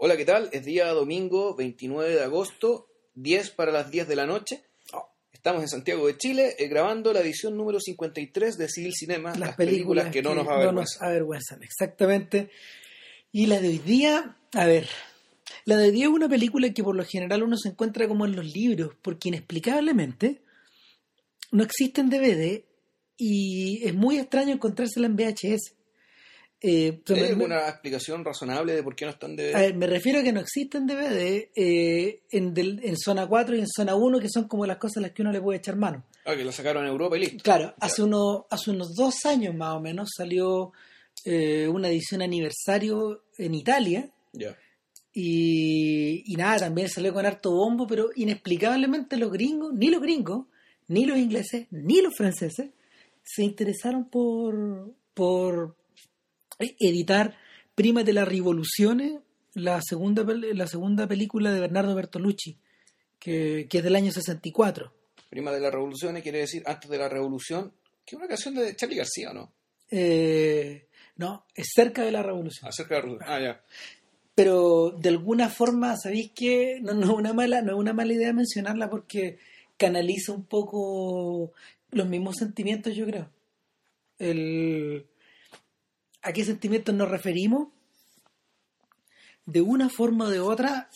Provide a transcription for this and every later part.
Hola, ¿qué tal? Es día domingo 29 de agosto, 10 para las 10 de la noche. Estamos en Santiago de Chile eh, grabando la edición número 53 de Civil Cinema, las, películas, que, no, nos avergüenzan. avergüenzan. Exactamente. Y la de hoy día, a ver, la de hoy día es una película que por lo general uno se encuentra como en los libros, porque inexplicablemente no existe en DVD y es muy extraño encontrársela en VHS. Eh, ¿Hay alguna explicación razonable de por qué no están DVD? A ver, me refiero a que no existen DVD eh, en, en, zona 4 y en zona 1, que son como las cosas a las que uno le puede echar mano. Ah, que lo sacaron en Europa y listo. Claro, hace, uno, hace unos dos años más o menos salió eh, una edición aniversario en Italia. Ya. Y, y nada, también salió con harto bombo, pero inexplicablemente los gringos, ni los gringos, ni los ingleses, ni los franceses, se interesaron por, por editar Prima de las Revoluciones, la segunda, la segunda película de Bernardo Bertolucci, que, es del año 64. Prima de las Revoluciones quiere decir antes de la Revolución, que es una canción de Charlie García, ¿no? Eh, no, es cerca de la Revolución. Ah, cerca de la Revolución. Ah, ya. Pero de alguna forma, ¿sabéis qué? No, no, es una mala, no es una mala idea mencionarla porque canaliza un poco los mismos sentimientos, yo creo. El, ¿A qué sentimientos nos referimos? De una forma o de otra,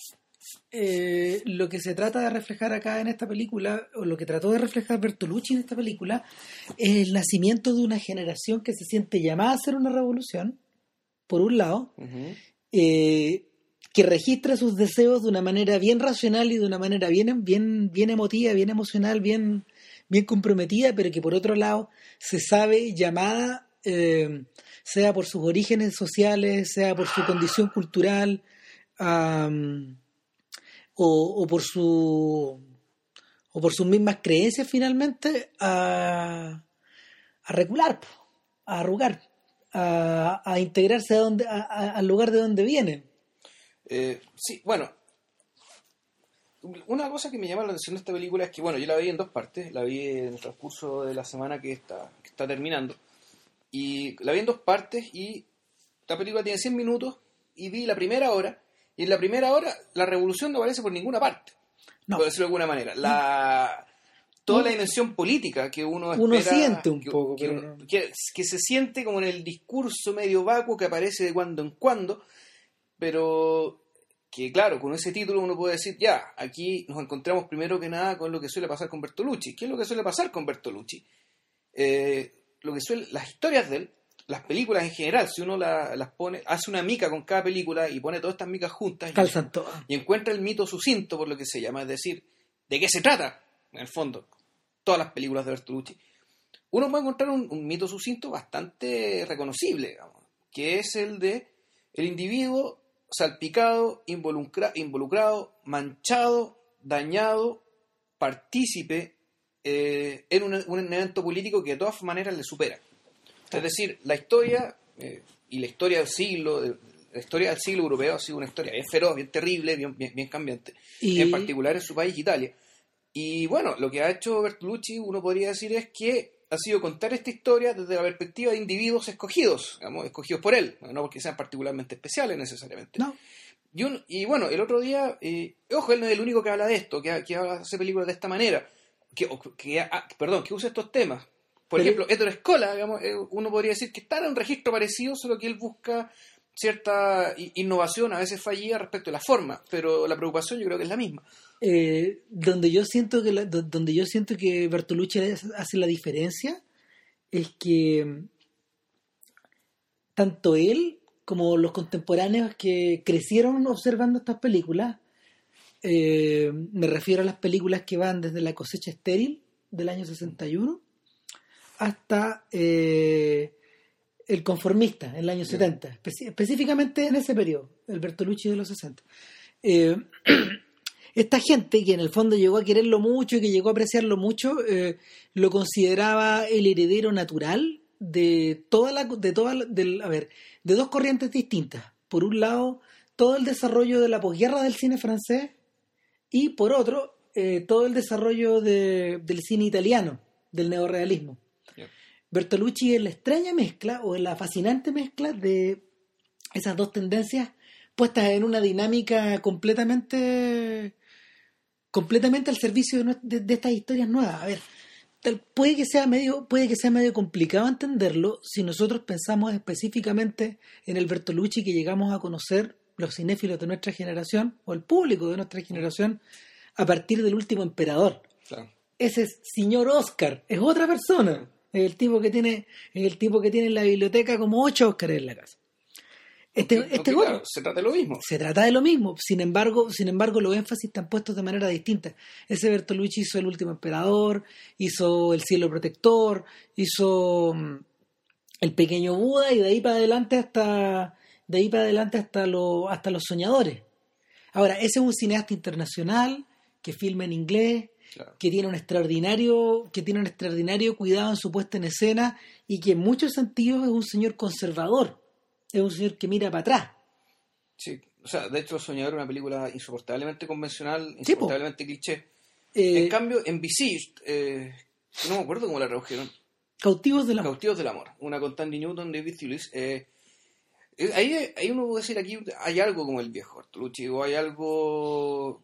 eh, lo que se trata de reflejar acá en esta película, o lo que trató de reflejar Bertolucci en esta película, es el nacimiento de una generación que se siente llamada a hacer una revolución, por un lado, eh, que registra sus deseos de una manera bien racional y de una manera bien, bien, bien emotiva, bien emocional, bien, bien comprometida, pero que por otro lado se sabe llamada eh, sea por sus orígenes sociales, sea por su condición cultural, o, por su o por sus mismas creencias finalmente a, a recular, a arrugar, a, integrarse a donde, al lugar de donde vienen. Eh, sí, bueno, una cosa que me llama la atención de esta película es que, bueno, yo la vi en dos partes, la vi en el transcurso de la semana que está, que está terminando. Y la vi en dos partes y la película tiene 100 minutos y vi la primera hora. Y en la primera hora la revolución no aparece por ninguna parte. No. Por decirlo de alguna manera. La, toda la dimensión política que uno espera, Uno siente un poco. Que, que, se siente como en el discurso medio vacuo que aparece de cuando en cuando. Pero que claro, con ese título uno puede decir, ya, aquí nos encontramos primero que nada con lo que suele pasar con Bertolucci. ¿Qué es lo que suele pasar con Bertolucci? Eh, lo que suele, las historias de él, las películas en general, si uno las pone, hace una mica con cada película y pone todas estas micas juntas y, encuentra el mito sucinto, por lo que se llama, es decir, de qué se trata, en el fondo, todas las películas de Bertolucci, uno puede encontrar un, mito sucinto bastante reconocible, que es el de el individuo salpicado, involucrado, manchado, dañado, partícipe eh, en un, evento político que de todas maneras le supera. Es decir, la historia eh, y la historia del siglo, la historia del siglo europeo ha sido una historia bien feroz, bien terrible, bien, bien, cambiante, en particular en su país, Italia. Y bueno, lo que ha hecho Bertolucci, uno podría decir, es que ha sido contar esta historia desde la perspectiva de individuos escogidos, digamos, escogidos por él, no porque sean particularmente especiales necesariamente. No. Y, y bueno, el otro día, eh, ojo, él no es el único que habla de esto, que, que hace películas de esta manera que, que ah, perdón, que use estos temas. Por ejemplo, Héctor Escola, digamos, eh, uno podría decir que está en un registro parecido, solo que él busca cierta innovación, a veces fallida respecto a la forma, pero la preocupación yo creo que es la misma. Eh, donde yo siento que donde yo siento que Bertolucci hace la diferencia es que mm, tanto él como los contemporáneos que crecieron observando estas películas eh, me refiero a las películas que van desde La cosecha estéril del año 61 hasta eh, El conformista en el año 70, específicamente en ese periodo, el Bertolucci de los 60. Eh, esta gente que en el fondo llegó a quererlo mucho y que llegó a apreciarlo mucho, lo consideraba el heredero natural de toda la, de toda, a ver, de dos corrientes distintas. Por un lado, todo el desarrollo de la posguerra del cine francés y por otro, eh, todo el desarrollo del cine italiano, del neorealismo. Bertolucci es la extraña mezcla o la fascinante mezcla de esas dos tendencias puestas en una dinámica completamente completamente al servicio de, de- de estas historias nuevas. A ver, tal- puede que sea medio puede que sea medio complicado entenderlo si nosotros pensamos específicamente en el Bertolucci que llegamos a conocer los cinéfilos de nuestra generación o el público de nuestra generación a partir del último emperador Claro. ese es señor Oscar, es otra persona. Es el tipo que tiene, es el tipo que tiene en la biblioteca como ocho Oscars en la casa. Este, este otro. claro, se trata de lo mismo. Se trata de lo mismo, sin embargo, sin embargo, los énfasis están puestos de manera distinta. Ese Bertolucci hizo El último emperador, hizo El cielo protector, hizo mm, El pequeño Buda y de ahí para adelante hasta de ahí para adelante hasta lo, hasta los soñadores. Ahora, ese es un cineasta internacional que filma en inglés, Claro. que tiene un extraordinario, que tiene un extraordinario cuidado en su puesta en escena y que en muchos sentidos es un señor conservador, es un señor que mira para atrás. Sí. O sea, de hecho, Soñador es una película insoportablemente convencional, Sí, insoportablemente cliché. Eh, en cambio, en Besieged, eh, no me acuerdo cómo la tradujeron. cautivos de la Cautivos del Amor, una con Tandy Newton, David Thewlis. Eh, ahí, ahí uno puede decir, aquí hay algo como el viejo Bertolucci, o hay algo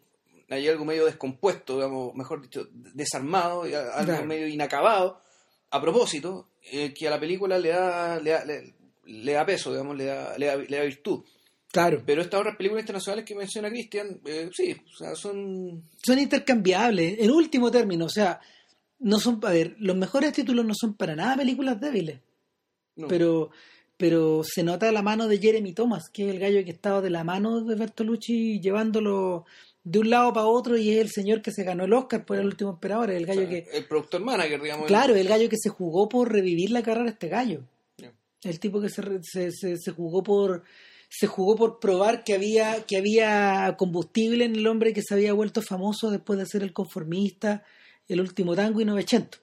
hay algo medio descompuesto, digamos, mejor dicho, desarmado, y algo Claro. medio inacabado, a propósito, eh, que a la película le da, le da, le- le da peso, digamos, le da, le da, le da virtud. Claro, Pero estas otras películas internacionales que menciona Cristian, eh, sí, o sea, son... son intercambiables. En último término, o sea, no son, a ver, los mejores títulos no son para nada películas débiles, no. pero pero se nota la mano de Jeremy Thomas, que es el gallo que estaba de la mano de Bertolucci llevándolo de un lado para otro y es el señor que se ganó el Oscar por el último emperador, el O gallo sea, que El productor manager, digamos. Claro, el gallo que se jugó por revivir la carrera de este gallo. El tipo que se, se, se- se jugó por se jugó por probar que había que había combustible en el hombre que se había vuelto famoso después de ser el conformista, el último tango y 900.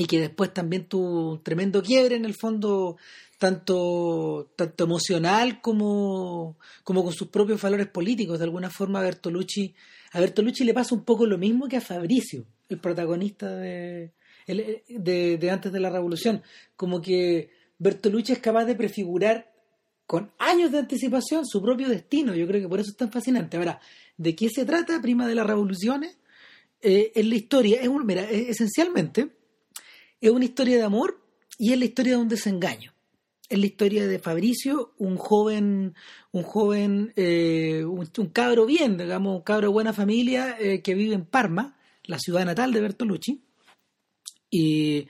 Y que después también tuvo un tremendo quiebre en el fondo tanto tanto emocional como como con sus propios valores políticos. De alguna forma Bertolucci a Bertolucci le pasa un poco lo mismo que a Fabricio, el protagonista de, el- de, antes de la revolución. Como que Bertolucci es capaz de prefigurar con años de anticipación su propio destino. Yo creo que por eso es tan fascinante. Ahora, ¿de qué se trata Prima de las Revoluciones? Eh, es la historia, es un, mira, es- esencialmente es una historia de amor y es la historia de un desengaño. Es la historia de Fabricio, un joven, un joven, eh, un, cabro bien, digamos, un cabro de buena familia eh, que vive en Parma, la ciudad natal de Bertolucci. Y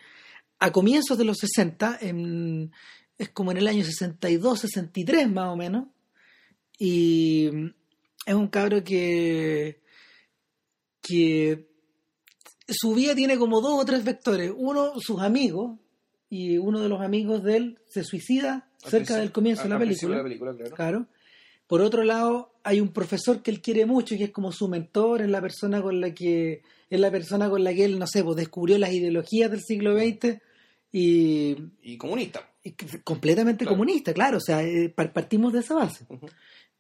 a comienzos de los 60, en- es como en el año 62, 63 más o menos, y es un cabro que, que su vida tiene como dos o tres vectores. Uno, sus amigos, y uno de los amigos de él se suicida cerca del comienzo de la película. de la película, claro. Claro. Por otro lado, hay un profesor que él quiere mucho y que es como su mentor, es la persona con la que es la persona con la que él, no sé, pues descubrió las ideologías del siglo XX y, Y comunista. y que- completamente Claro. comunista, claro, o sea, eh, par- partimos de esa base.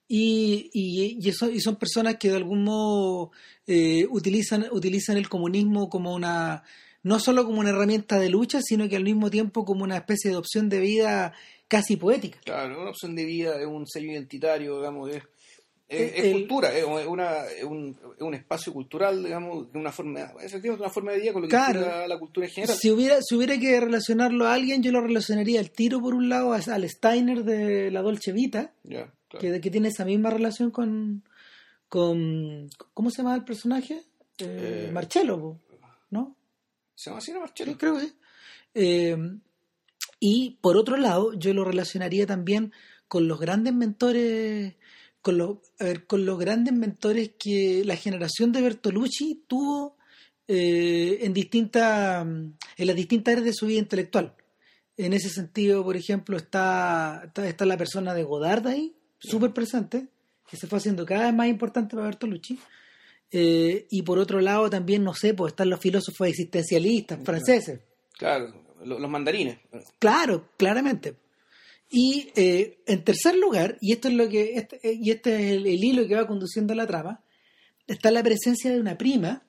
Y, y, y eso, y son personas que de algún modo eh, utilizan, utilizan el comunismo como una, no solo como una herramienta de lucha, sino que al mismo tiempo como una especie de opción de vida casi poética. Claro, una opción de vida, es un sello identitario, digamos, es, es, El- es cultura, es, una, es, un, es un espacio cultural, digamos, de una forma, efectivamente una forma de vida con lo que Claro. implica la cultura en general. Si hubiera, si hubiera que relacionarlo a alguien, yo lo relacionaría al tiro, por un lado, al Steiner de la Dolce Vita, Ya, claro. que, que tiene esa misma relación con, con ¿cómo se llama el personaje? Eh, Eh, Marcello, po, ¿no? ¿Se llama así, no, Marcelo? Sí, creo que sí. Eh, y por otro lado, yo lo relacionaría también con los grandes mentores, con los, a ver, con los grandes mentores que la generación de Bertolucci tuvo eh, en distintas, en las distintas áreas de su vida intelectual. En ese sentido, por ejemplo, está, está, está la persona de Godard ahí, súper presente, que se fue haciendo cada vez más importante para Bertolucci. Eh, y por otro lado también, no sé, pues están los filósofos existencialistas franceses. Claro, lo- los mandarines. Claro, claramente. Y eh, en tercer lugar, y esto es lo que este, eh, y este es el, el hilo que va conduciendo la trama, está la presencia de una prima,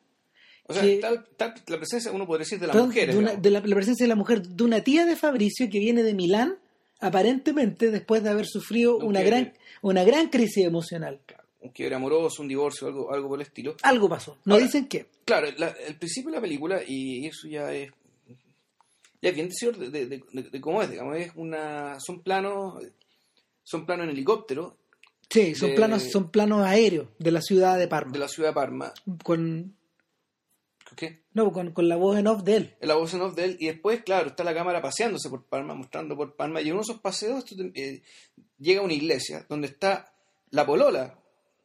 O sea, que- tal- la presencia, uno podría decir, de perdón, mujeres. de, una- digamos. de la, la presencia de la mujer, de una tía de Fabricio que viene de Milán aparentemente después de haber sufrido Un una quiebre. gran, una gran crisis emocional. Un quiebre amoroso, un divorcio, algo, algo por el estilo. Algo pasó. No Ahora- dicen qué. Claro, la- el principio de la película, y eso ya es. Ya es bien decir de, de- de- de cómo es, digamos, es una. Son planos. Son planos en helicóptero Sí, son planos, son planos aéreos de la ciudad de Parma. de la ciudad de Parma. Con, ¿Qué? no, con, con la voz en off de él. la voz en off de él, y después, claro, está la cámara paseándose por Palma, mostrando por Palma, y en uno de esos paseos te- eh, llega a una iglesia donde está la polola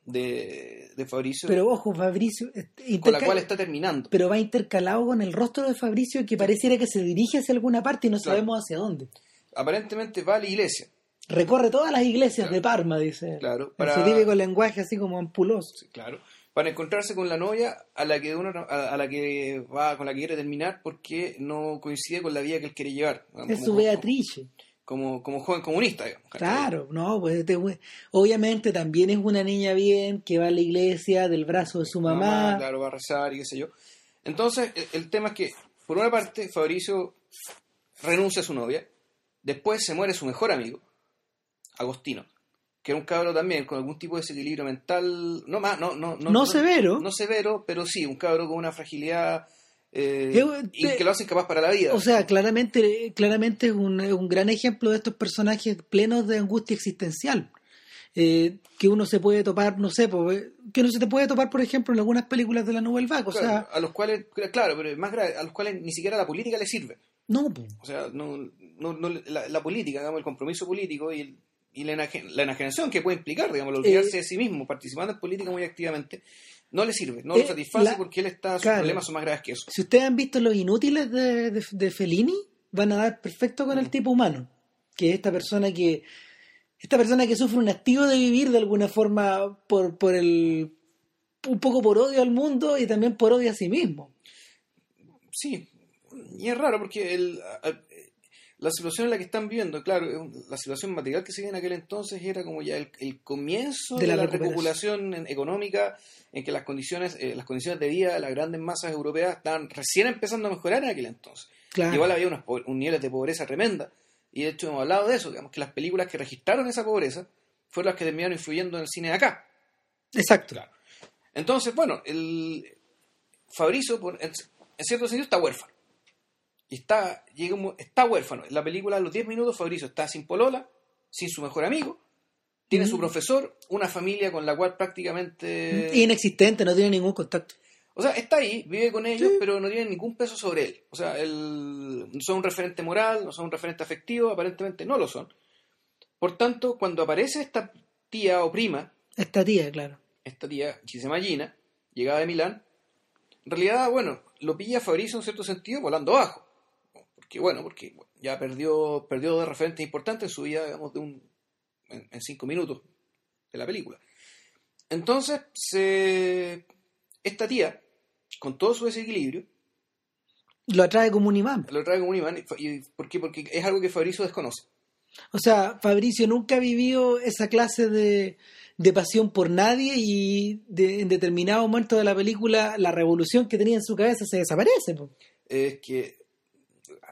de, de Fabricio, Pero ojo, Fabricio. este, con la cual está terminando. Pero va intercalado con el rostro de Fabricio que pareciera que se dirige hacia alguna parte y no Claro. sabemos hacia dónde. Aparentemente va a la iglesia, Recorre todas las iglesias Claro. de Parma, dice él. claro, En para, su típico lenguaje así como ampuloso. sí, claro, para encontrarse con la novia a la que uno, a, a la que va, con la que quiere terminar porque no coincide con la vida que él quiere llevar. digamos, Es su Beatrice. Como, como joven comunista. Claro, no, pues este obviamente también es una niña bien que va a la iglesia del brazo de su mamá. claro, va a rezar y qué sé yo. Entonces, el, el tema es que, por una parte, Fabricio renuncia a su novia, después se muere su mejor amigo, Agostino, que era un cabro también con algún tipo de desequilibrio mental, no más, no, no, no, No severo. no severo, pero sí, un cabro con una fragilidad eh, Que- y que lo hace incapaz para la vida. O sea, claramente, claramente es un, gran ejemplo de estos personajes plenos de angustia existencial. Eh, que uno se puede topar, no sé, pues, que uno se te puede topar, por ejemplo, en algunas películas de la Nouvelle Vague. O sea, a los cuales, claro, pero más grave, a los cuales ni siquiera la política le sirve. no, pues. O sea, no, no, la política, digamos, el compromiso político y, el- y la, enaje- la enajenación que puede implicar, digamos, el olvidarse Eh, de sí mismo, participando en política muy activamente, no le sirve, no Eh, lo satisface la- porque él está, sus claro. problemas son más graves que eso. Si ustedes han visto Los Inútiles de, de, de Fellini, van a dar perfecto con el Mm. tipo humano, que es esta persona que esta persona que sufre un hastío de vivir de alguna forma por, por el un poco por odio al mundo y también por odio a sí mismo. Sí, y es raro porque el, la situación en la que están viviendo, claro, la situación material que se vivía en aquel entonces era como ya el, el comienzo De de, la la, recuperación. económica, en que las condiciones, eh, las condiciones de vida de las grandes masas europeas estaban recién empezando a mejorar en aquel entonces. Claro. Igual había unos, un niveles de pobreza tremenda. Y de hecho hemos hablado de eso, digamos que las películas que registraron esa pobreza fueron las que terminaron influyendo en el cine de acá. Exacto. Claro. Entonces, bueno, el Fabrizio, en cierto sentido, está huérfano. Y está, llega un está huérfano. En la película, a los 10 minutos, Fabrizio está sin polola, sin su mejor amigo, tiene su Mm. profesor, una familia con la cual prácticamente... Inexistente, no tiene ningún contacto. O sea, está ahí, vive con ellos, Sí. pero no tiene ningún peso sobre él. O sea, él, no son un referente moral, no son un referente afectivo, aparentemente no lo son. Por tanto, cuando aparece esta tía o prima, Esta tía, claro. esta tía, llama Gina, llegada de Milán, en realidad, bueno, lo pilla Fabrizio en cierto sentido volando bajo. Porque, bueno, porque ya perdió, perdió dos referentes importantes en su vida, digamos, de un, en, en cinco minutos de la película. Entonces, se, esta tía, con todo su desequilibrio, Lo atrae como un imán. lo trae como un imán. y- y- ¿Por qué? Porque es algo que Fabrizio desconoce. O sea, Fabricio nunca vivió esa clase de, de pasión por nadie y de- en determinado momento de la película la revolución que tenía en su cabeza se desaparece. po. Es que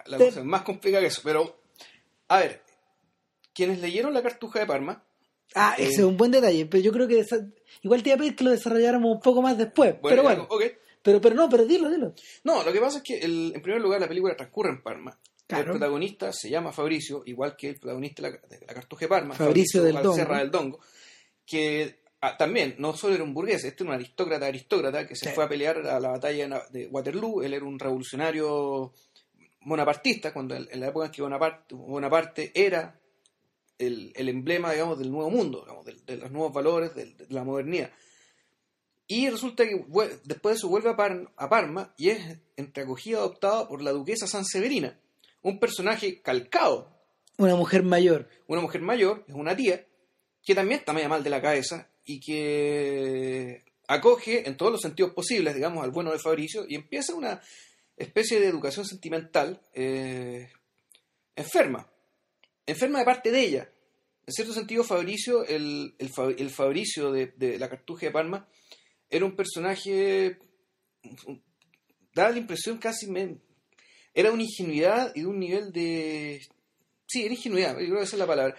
la Te- cosa es más complicada que eso. Pero, a ver, quienes leyeron La Cartuja de Parma, Ah, Eh. ese es un buen detalle, pero yo creo que igual te iba a pedir que lo desarrolláramos un poco más después. pero bueno, ok. pero, pero no, pero dilo, dilo. No, lo que pasa es que, el- en primer lugar, la película transcurre en Parma. Claro. El protagonista se llama Fabricio, igual que el protagonista de la, de la Cartuja de Parma, Fabricio del Valserra Dongo. del Dongo, que ah, también no solo era un burgués, este era un aristócrata aristócrata que se Sí. fue a pelear a la batalla de Waterloo, él era un revolucionario bonapartista, cuando en en la época en que Bonaparte, Bonaparte era el, el emblema, digamos, del nuevo mundo, digamos, de, de los nuevos valores, de, de la modernidad. Y resulta que después de eso vuelve a, Par- a Parma y es entreacogida adoptada por la duquesa Sanseverina, un personaje calcado, Una mujer mayor. una mujer mayor, es una tía, que también está media mal de la cabeza y que acoge en todos los sentidos posibles, digamos, al bueno de Fabricio y empieza una especie de educación sentimental eh, enferma, enferma de parte de ella. En cierto sentido, Fabricio, el, el, Fa- el Fabricio de, la Cartuja de Palma, era un personaje, daba la impresión casi, me- era una ingenuidad y de un nivel de sí, era ingenuidad, yo creo que esa es la palabra.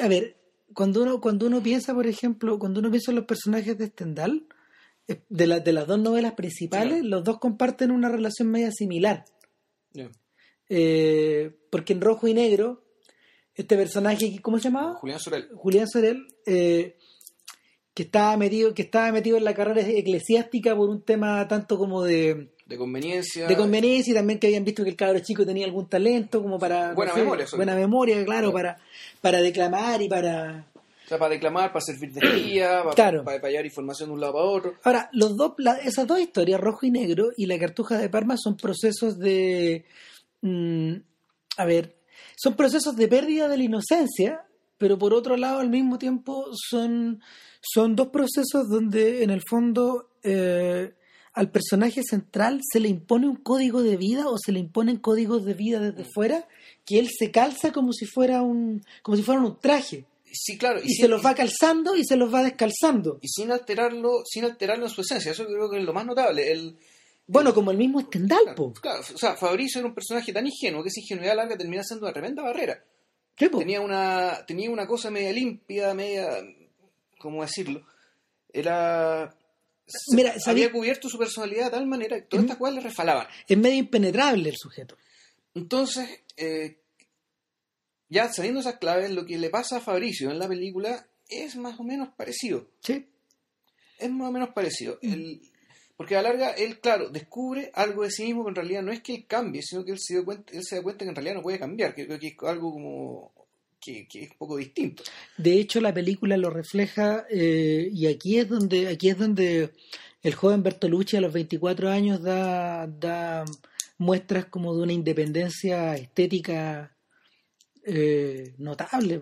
A ver, cuando uno, cuando uno piensa, por ejemplo, cuando uno piensa en los personajes de Stendhal, de, la- de las dos novelas principales, Claro. los dos comparten una relación media similar. Eh, porque en rojo y negro, este personaje, ¿cómo se llamaba? Julián Sorel. Julián Sorel, eh, que estaba metido, que estaba metido en la carrera eclesiástica por un tema tanto como de, De conveniencia. de conveniencia y también que habían visto que el cabro chico tenía algún talento como para Buena no sé, memoria, buena memoria claro para para declamar y para O sea, para declamar, para servir de guía, para, Claro. para, para llevar información de un lado para otro. ahora los dos la- esas dos historias rojo y negro y la cartuja de Parma son procesos de mm, a ver son procesos de pérdida de la inocencia pero por otro lado al mismo tiempo son son dos procesos donde en el fondo eh, al personaje central se le impone un código de vida o se le imponen códigos de vida desde fuera que él se calza como si fuera un como si fuera un traje Sí, claro. y, sin- se los va calzando y se los va descalzando y sin alterarlo, sin alterarlo en su esencia. Eso creo que es lo más notable. El, bueno como el mismo Stendhal claro, o sea, Fabricio era un personaje tan ingenuo que esa ingenuidad larga termina siendo una tremenda barrera. Po. Tenía una, tenía una cosa media limpia, media, ¿cómo decirlo? Era... Mira, ¿sabí- había cubierto su personalidad de tal manera que todas estas cosas le refalaban. es medio impenetrable el sujeto Entonces, eh, ya sabiendo esas claves, lo que le pasa a Fabricio en la película es más o menos parecido. sí Es más o menos parecido. El- porque a la larga, él, claro, descubre algo de sí mismo que en realidad no es que él cambie, sino que él se, dio cuenta, él se da cuenta que en realidad no puede cambiar, que que es algo como que, que es un poco distinto. De hecho, la película lo refleja eh, y aquí es donde aquí es donde el joven Bertolucci a los 24 años da, da muestras como de una independencia estética eh, notable.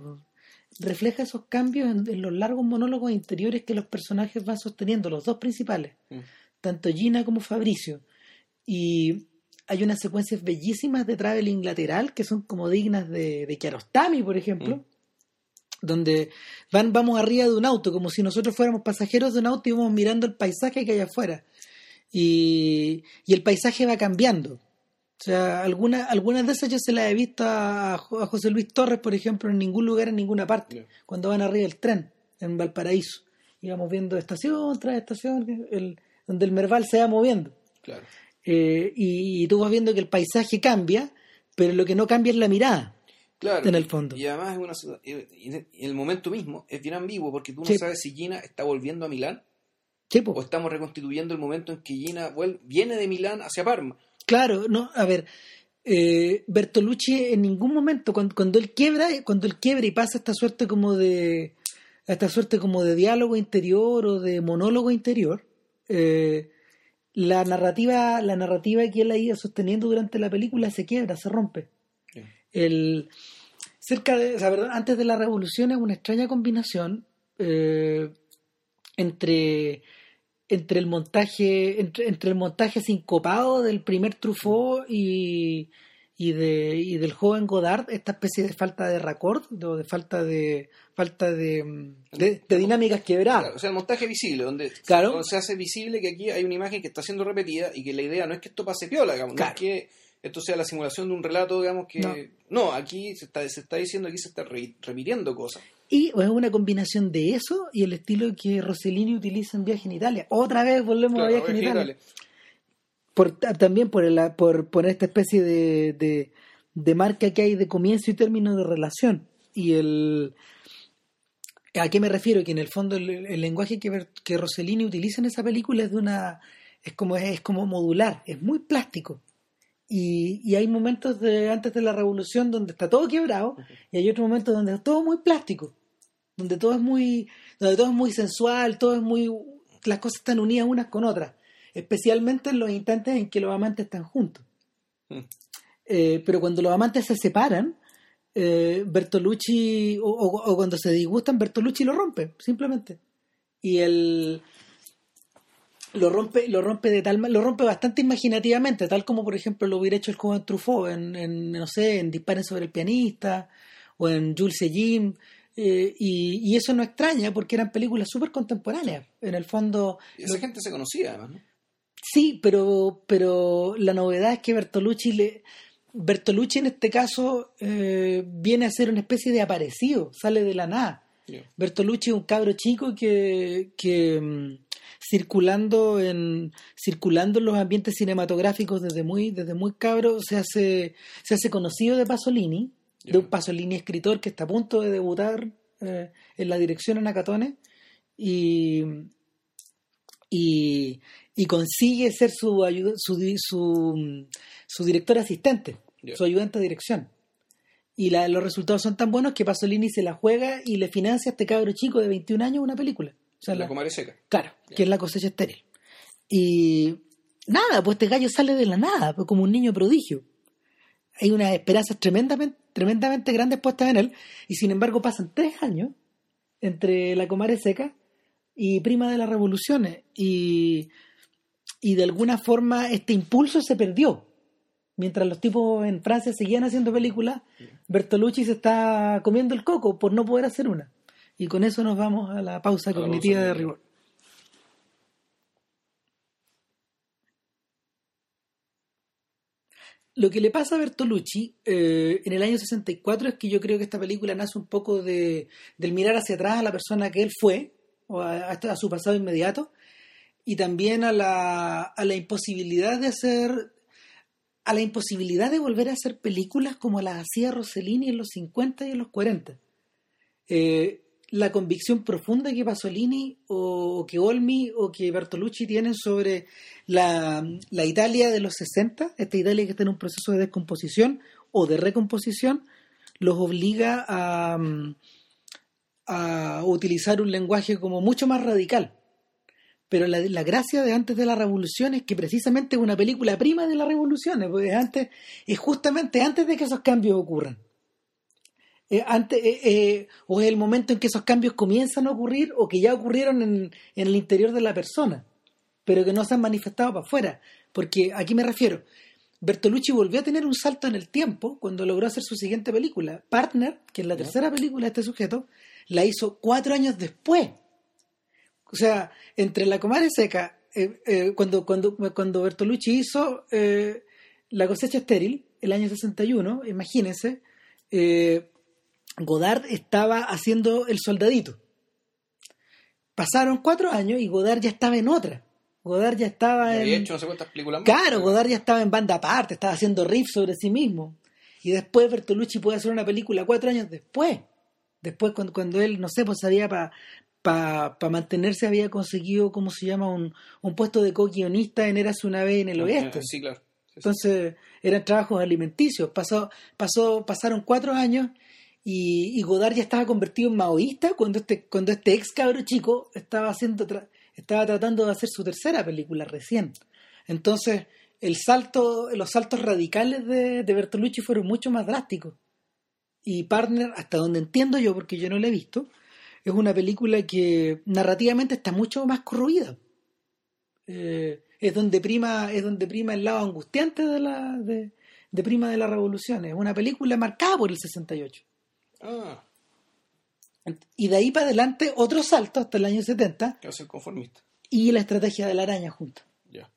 Refleja esos cambios en, en los largos monólogos interiores que los personajes van sosteniendo, los dos principales, Mm. tanto Gina como Fabricio. Y hay unas secuencias bellísimas de traveling lateral que son como dignas de, de Kiarostami, por ejemplo Mm. donde van, vamos arriba de un auto, como si nosotros fuéramos pasajeros de un auto y vamos mirando el paisaje que hay afuera. Y, y el paisaje va cambiando. O sea, alguna, algunas de esas yo se las he visto a, Jo- a José Luis Torres, por ejemplo, en ningún lugar, en ninguna parte, cuando van arriba del tren, en Valparaíso. Y vamos viendo estación tras estación, el, donde el Merval se va moviendo. Claro. Eh, y, y tú vas viendo que el paisaje cambia, pero lo que no cambia es la mirada. Claro. En el fondo. Y además es una, y el momento mismo es bien ambiguo porque tú no Sí. sabes si Gina está volviendo a Milán Sí, o estamos reconstituyendo el momento en que Gina vuel- viene de Milán hacia Parma. Claro, no, a ver, eh, Bertolucci en ningún momento, cuando, cuando él quiebra, cuando él quiebra y pasa esta suerte como de esta suerte como de diálogo interior o de monólogo interior, eh, la narrativa, la narrativa que él ha ido sosteniendo durante la película se quiebra, se rompe. Sí. El, cerca de, o sea, antes de la revolución es una extraña combinación eh, entre entre el montaje entre, entre el montaje sincopado del primer Truffaut y, y de y del joven Godard esta especie de falta de raccord o de falta de falta de, mm, de, de dinámicas quebradas Claro, o sea, el montaje visible, donde, Claro. donde se hace visible que aquí hay una imagen que está siendo repetida y que la idea no es que esto pase piola, digamos, Claro. no es que esto sea la simulación de un relato, digamos, que... No. No, aquí se está, se está diciendo, aquí se está re- repitiendo cosas. Y es una combinación de eso y el estilo que Rossellini utiliza en Viaje en Italia otra vez volvemos Claro, a Viaje en Italia Italia. por, ta- también por, el, por poner esta especie de, de, de marca que hay de comienzo y término de relación. Y el... ¿A qué me refiero? Que en el fondo el, el lenguaje que, que Rossellini utiliza en esa película es de una... es como, es como modular, es muy plástico. Y, y hay momentos de antes de la revolución donde está todo quebrado y hay otros momentos donde es todo muy plástico, donde todo es muy, donde todo es muy sensual, todo es muy, las cosas están unidas unas con otras, especialmente en los instantes en que los amantes están juntos. Mm. Eh, pero cuando los amantes se separan, eh, Bertolucci, o, o- o cuando se disgustan, Bertolucci lo rompe, simplemente. Y él lo rompe, lo rompe de tal lo rompe bastante imaginativamente, tal como por ejemplo lo hubiera hecho el joven Truffaut en, en, no sé, en Disparen sobre el pianista o en Jules Jim. Eh, y, y eso no extraña porque eran películas súper contemporáneas. En el fondo, Y esa lo- gente se conocía, además, ¿no? Sí, pero, pero la novedad es que Bertolucci le. Bertolucci en este caso eh, viene a ser una especie de aparecido, sale de la nada. Ya. Bertolucci es un cabro chico que, que mm, circulando en circulando en los ambientes cinematográficos desde muy desde muy cabro se hace se hace conocido de Pasolini, De un Pasolini escritor que está a punto de debutar eh, en la dirección en Acatone y y, y consigue ser su, ayuda- su, di- su, su director asistente, su ayudante de dirección. Y la- los resultados son tan buenos que Pasolini se la juega y le financia a este cabro chico de 21 años una película. O sea, La la- comadre seca. claro, que es la cosecha estéril. Y nada, pues este gallo sale de la nada, pues como un niño prodigio. Hay unas esperanzas tremendamente, tremendamente grandes puestas en él, y sin embargo pasan tres años entre la comadre seca y prima de las revoluciones, y, y de alguna forma este impulso se perdió. Mientras los tipos en Francia seguían haciendo películas, Bertolucci se está comiendo el coco por no poder hacer una. Y con eso nos vamos a la pausa cognitiva de rigor. Lo que le pasa a Bertolucci eh, en el año 64 es que yo creo que esta película nace un poco de, del mirar hacia atrás a la persona que él fue, o a, su pasado inmediato, y también a la, a la imposibilidad de hacer, a la imposibilidad de volver a hacer películas como las hacía Rossellini en los 50 y en los 40. Eh, la convicción profunda que Pasolini o, que Olmi o que Bertolucci tienen sobre la, la Italia de los 60, esta Italia que está en un proceso de descomposición o de recomposición, los obliga a, a utilizar un lenguaje como mucho más radical. Pero la, la gracia de antes de la revolución es que precisamente es una película prima de la revolución, antes, es justamente antes de que esos cambios ocurran. Eh, antes, eh, eh, o es el momento en que esos cambios comienzan a ocurrir o que ya ocurrieron en, en el interior de la persona, pero que no se han manifestado para afuera. Porque aquí me refiero, Bertolucci volvió a tener un salto en el tiempo cuando logró hacer su siguiente película. Partner, que es la tercera película de este sujeto, la hizo cuatro años después. O sea, entre la comadre seca, eh, eh, cuando, cuando, cuando Bertolucci hizo eh, La cosecha estéril, el año 61, imagínense, eh, Godard estaba haciendo El soldadito. Pasaron cuatro años y Godard ya estaba en otra. Godard ya estaba en... había hecho no sé cuántas películas más. Claro, Godard ya estaba en banda aparte, estaba haciendo riffs sobre sí mismo. Y después Bertolucci puede hacer una película cuatro años después. Después, cuando, cuando él, no sé, pues había para pa, mantenerse, había conseguido, ¿cómo se llama? Un, un puesto de co-guionista en Érase una vez en el oeste. Sí, claro. Sí, sí. Entonces, eran trabajos alimenticios. Pasó, pasó, pasaron cuatro años y, Godard ya estaba convertido en maoísta cuando este, cuando este ex cabro chico estaba haciendo tra- estaba tratando de hacer su tercera película recién. Entonces, el salto, los saltos radicales de, de Bertolucci fueron mucho más drásticos. Y Partner, hasta donde entiendo yo, porque yo no la he visto, es una película que narrativamente está mucho más corroída. Eh, es donde prima, es donde prima el lado angustiante de la, de, de prima de la revolución. Es una película marcada por el 68. Ah, Y de ahí para adelante otro salto hasta el año 70 que va a ser conformista. y la estrategia de la araña juntos. Ya.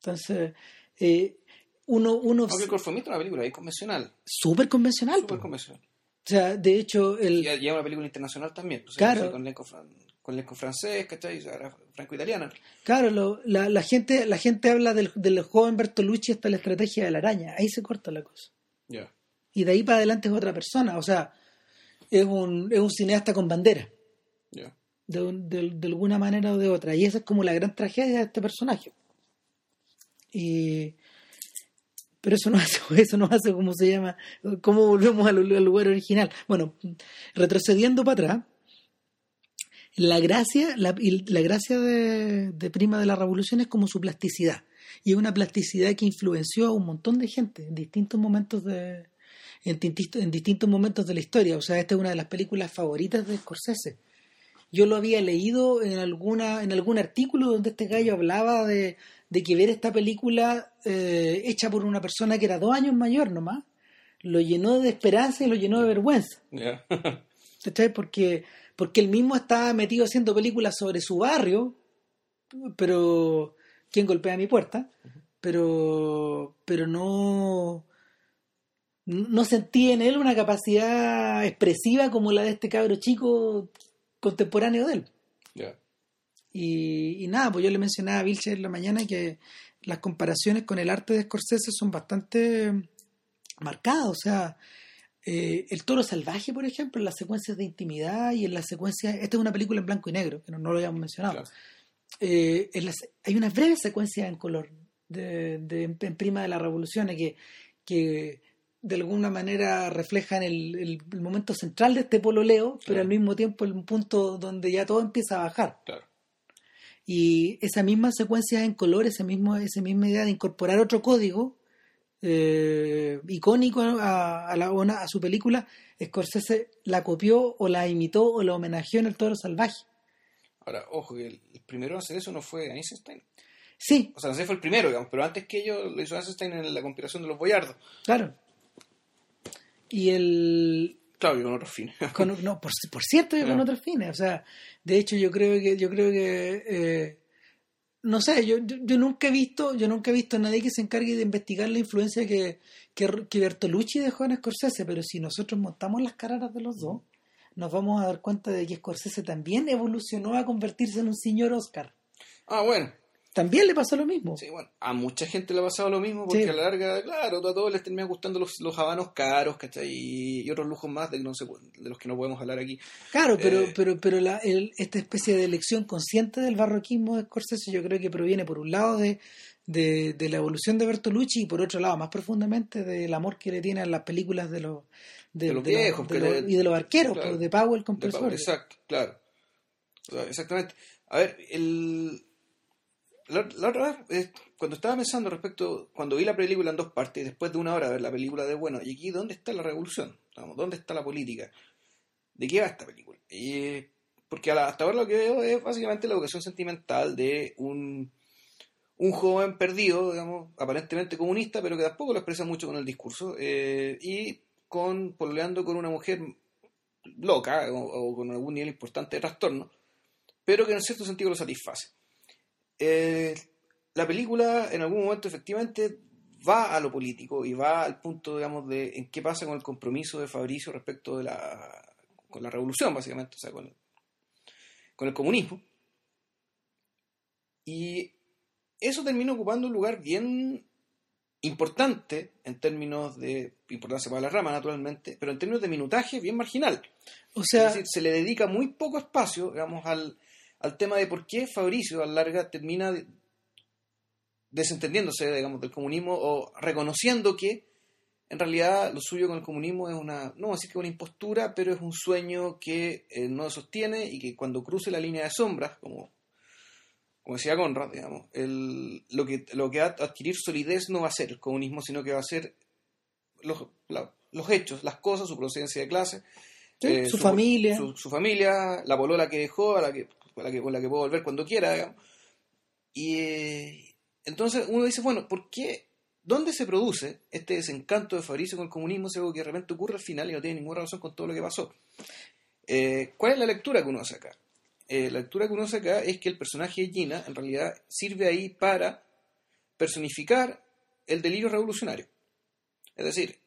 Entonces, eh, uno, uno Aunque el conformista es una película ahí convencional. súper convencional. Súper convencional. O sea, de hecho, el, Y una película internacional también. pues, Claro. Con elenco, con elenco francés, ¿cachai? Franco-italiana. claro, lo- la, la gente, la gente habla del, del joven Bertolucci hasta la estrategia de la araña. Ahí se corta la cosa. Ya. Y de ahí para adelante es otra persona. O sea, es un, es un cineasta con bandera. De, de- de alguna manera o de otra. Y esa es como la gran tragedia de este personaje. Y, pero eso no hace, eso no hace como se llama, cómo volvemos al, al lugar original. Bueno, retrocediendo para atrás, la gracia, la, la gracia de, de Prima de la Revolución es como su plasticidad. Y es una plasticidad que influenció a un montón de gente en distintos momentos de, en, en distintos momentos de la historia. O sea, esta es una de las películas favoritas de Scorsese. Yo lo había leído en alguna en algún artículo donde este gallo hablaba de, de que ver esta película eh, hecha por una persona que era dos años mayor nomás, lo llenó de esperanza y lo llenó de vergüenza. ¿Cachai? Porque, porque él mismo estaba metido haciendo películas sobre su barrio, pero ¿quién golpea mi puerta? Pero, pero no, no sentí en él una capacidad expresiva como la de este cabro chico contemporáneo de él. Y, nada, pues yo le mencionaba a Vilche en la mañana que las comparaciones con el arte de Scorsese son bastante marcadas. O sea, eh, El toro salvaje, por ejemplo, en las secuencias de intimidad y en las secuencias. Esta es una película en blanco y negro, que no, lo habíamos mencionado. Eh, hay una breve secuencia en color de, en Prima de la Revolución que, que de alguna manera reflejan el, el, momento central de este pololeo, pero al mismo tiempo el punto donde ya todo empieza a bajar. Y esa misma secuencia en color, esa, misma idea de incorporar otro código eh, icónico a, a, la, a su película, Scorsese la copió o la imitó o la homenajeó en El Toro Salvaje. Ahora, ojo, que el, primero en hacer eso no fue Einstein. Sí. O sea, no sé, fue el primero, digamos, pero antes que ello lo hizo Einstein en la conspiración de los boyardos. Claro. Y el... Claro, y con otros fines. no, por, cierto, y con otros fines. O sea, de hecho yo creo que, yo creo que eh, no sé, yo, yo, nunca he visto, yo nunca he visto a nadie que se encargue de investigar la influencia que, que, que Bertolucci dejó en Scorsese, pero si nosotros montamos las cararas de los dos, nos vamos a dar cuenta de que Scorsese también evolucionó a convertirse en un señor Oscar. Ah, bueno, también le pasó lo mismo. Sí, bueno, a mucha gente le ha pasado lo mismo porque a la larga, claro, a todos les termina gustando los, los habanos caros, ¿cachai? Y, otros lujos más de, no sé, de los que no podemos hablar aquí. Claro, pero, eh, pero, pero la, esta especie de elección consciente del barroquismo de Scorsese yo creo que proviene por un lado de, de, la evolución de Bertolucci y por otro lado, más profundamente, del amor que le tiene a las películas de los, de, los viejos y de los arqueros, pues, de Powell con Exacto, claro. Exactamente. A ver, el la, otra vez, cuando estaba pensando respecto, cuando vi la película en dos partes, después de una hora ver la película de, bueno, ¿y aquí dónde está la revolución? ¿Dónde está la política? ¿De qué va esta película? Y, porque hasta ahora lo que veo es básicamente la educación sentimental de un, un joven perdido, digamos, aparentemente comunista, pero que tampoco lo expresa mucho con el discurso, eh, y con pololeando con una mujer loca o, con algún nivel importante de trastorno, pero que en cierto sentido lo satisface. Eh, la película en algún momento efectivamente va a lo político y va al punto, digamos, de en qué pasa con el compromiso de Fabricio respecto de la, con la revolución, básicamente, o sea, con, con el comunismo. Y eso termina ocupando un lugar bien importante en términos de importancia para la rama, naturalmente, pero en términos de minutaje bien marginal. O sea, es decir, se le dedica muy poco espacio, digamos, al, al tema de por qué Fabricio a la larga termina desentendiéndose, digamos, del comunismo o reconociendo que en realidad lo suyo con el comunismo es una, no así que una impostura, pero es un sueño que eh, no sostiene y que cuando cruce la línea de sombras, como, como decía Conrad, digamos, el, lo, que, lo que va a adquirir solidez no va a ser el comunismo, sino que va a ser los, los hechos, las cosas, su procedencia de clase, eh, su, familia. Su, su, familia, la polola que dejó, a la que con la que, con la que puedo volver cuando quiera. Y eh, entonces uno dice, bueno, ¿por qué? ¿Dónde se produce este desencanto de Fabricio con el comunismo? Es algo que de repente ocurre al final y no tiene ninguna razón con todo lo que pasó. Eh, ¿Cuál es la lectura que uno acá? Eh, la lectura que uno acá es que el personaje de Gina en realidad sirve ahí para personificar el delirio revolucionario. Es decir,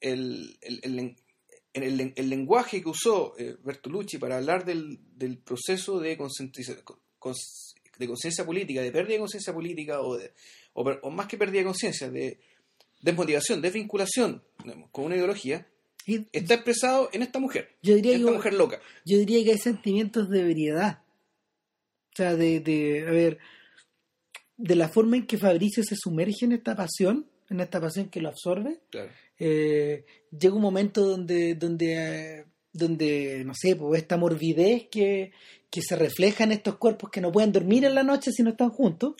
el, el, el, lenguaje que usó eh, Bertolucci para hablar del, del proceso de de conciencia política, de pérdida de conciencia política, o, de, o, más que pérdida de conciencia, de desmotivación, desvinculación con una ideología, está expresado en esta mujer, yo diría esta mujer loca. Yo diría que hay sentimientos de veredad. O sea, de, de, a ver, de la forma en que Fabricio se sumerge en esta pasión, en esta pasión que lo absorbe, claro. Eh, llega un momento donde, donde, donde no sé, pues esta morbidez que, que se refleja en estos cuerpos que no pueden dormir en la noche si no están juntos.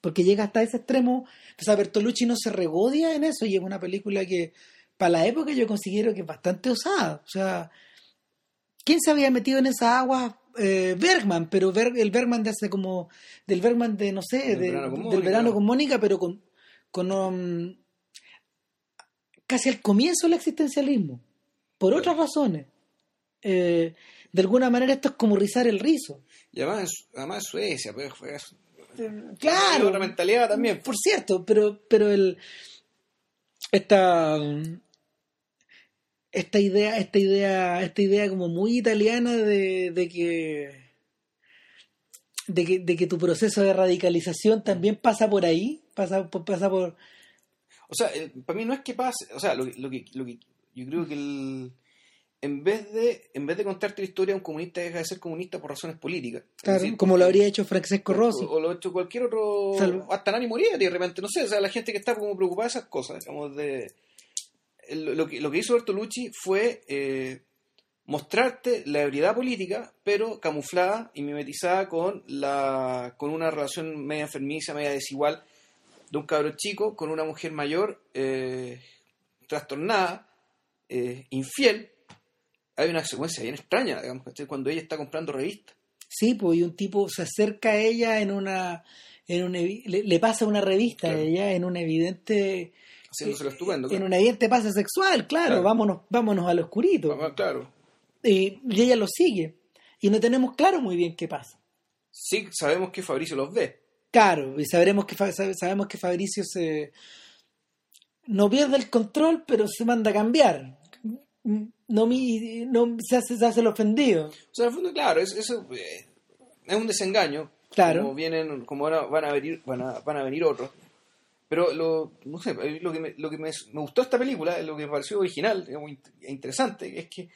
Porque llega hasta ese extremo. O sea, Bertolucci no se regodia en eso y es una película que para la época yo considero que es bastante osada. O sea, ¿quién se había metido en esa agua? Eh, Bergman, pero el Bergman de hace como, del Bergman de, no sé, del verano con Mónica, pero con, con um, casi al comienzo del existencialismo, por otras razones. Eh, de alguna manera esto es como rizar el rizo. Y además, además Suecia, pues, fue, claro. Otra mentalidad también. Por cierto, pero, pero el esta esta idea, esta idea, esta idea como muy italiana de, de que de que, de que tu proceso de radicalización también pasa por ahí, pasa, por- pasa por... O sea, el- para mí no es que pase, o sea, lo, lo que, lo que yo creo que el, en vez de en vez de contarte la historia, un comunista deja de ser comunista por razones políticas. Claro, decir, como lo habría hecho Francesco Rossi. O, o lo ha hecho cualquier otro, hasta Nani Moriarty de repente, no sé, o sea, la gente que está como preocupada de esas cosas, digamos, de lo que, lo que hizo Bertolucci fue eh, mostrarte la ebriedad política, pero camuflada y mimetizada con la con una relación media enfermiza, media desigual de un cabro chico con una mujer mayor eh, trastornada, eh, infiel. Hay una secuencia bien extraña, digamos, cuando ella está comprando revistas. Sí, pues y un tipo se acerca a ella en una... En un le, le pasa una revista Claro. a ella en un evidente haciéndoselo estupendo. en un evidente pase sexual, claro, Claro. vámonos vámonos al oscurito. Claro. Y, y ella lo sigue y no tenemos claro muy bien qué pasa. Sí, sabemos que Fabricio los ve. Claro, y sabremos que sabemos que Fabricio se no pierde el control, pero se manda a cambiar. No, no se, hace, se hace el ofendido. O sea, en el fondo, claro, es, eso eh, es un desengaño. Claro. Como vienen, como van a, van a venir, van a, van a venir otros. Pero lo, no sé, lo que, me, lo que me, me gustó esta película, lo que me pareció original e interesante, es que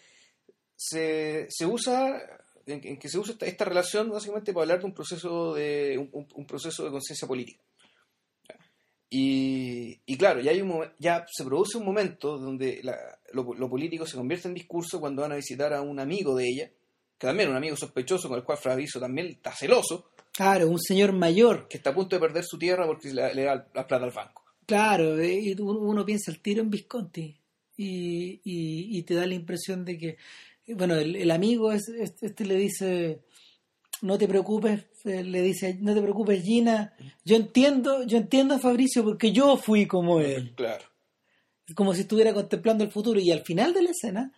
se, se usa, en, en que se usa esta, esta relación básicamente para hablar de un proceso de, un, un- proceso de conciencia política. Y, y claro, ya, hay un, ya se produce un momento donde la- lo, lo político se convierte en discurso cuando van a visitar a un amigo de ella, que también es un amigo sospechoso con el cual Fabrizio también está celoso, Claro, un señor mayor. que está a punto de perder su tierra porque le, le da la plata al banco. Claro, eh, y uno, uno piensa el tiro en Visconti y, y, y te da la impresión de que, bueno, el, el amigo es, este, este le dice, no te preocupes, eh, le dice, no te preocupes Gina, yo entiendo, yo entiendo a Fabricio porque yo fui como él, Claro. como si estuviera contemplando el futuro. Y al final de la escena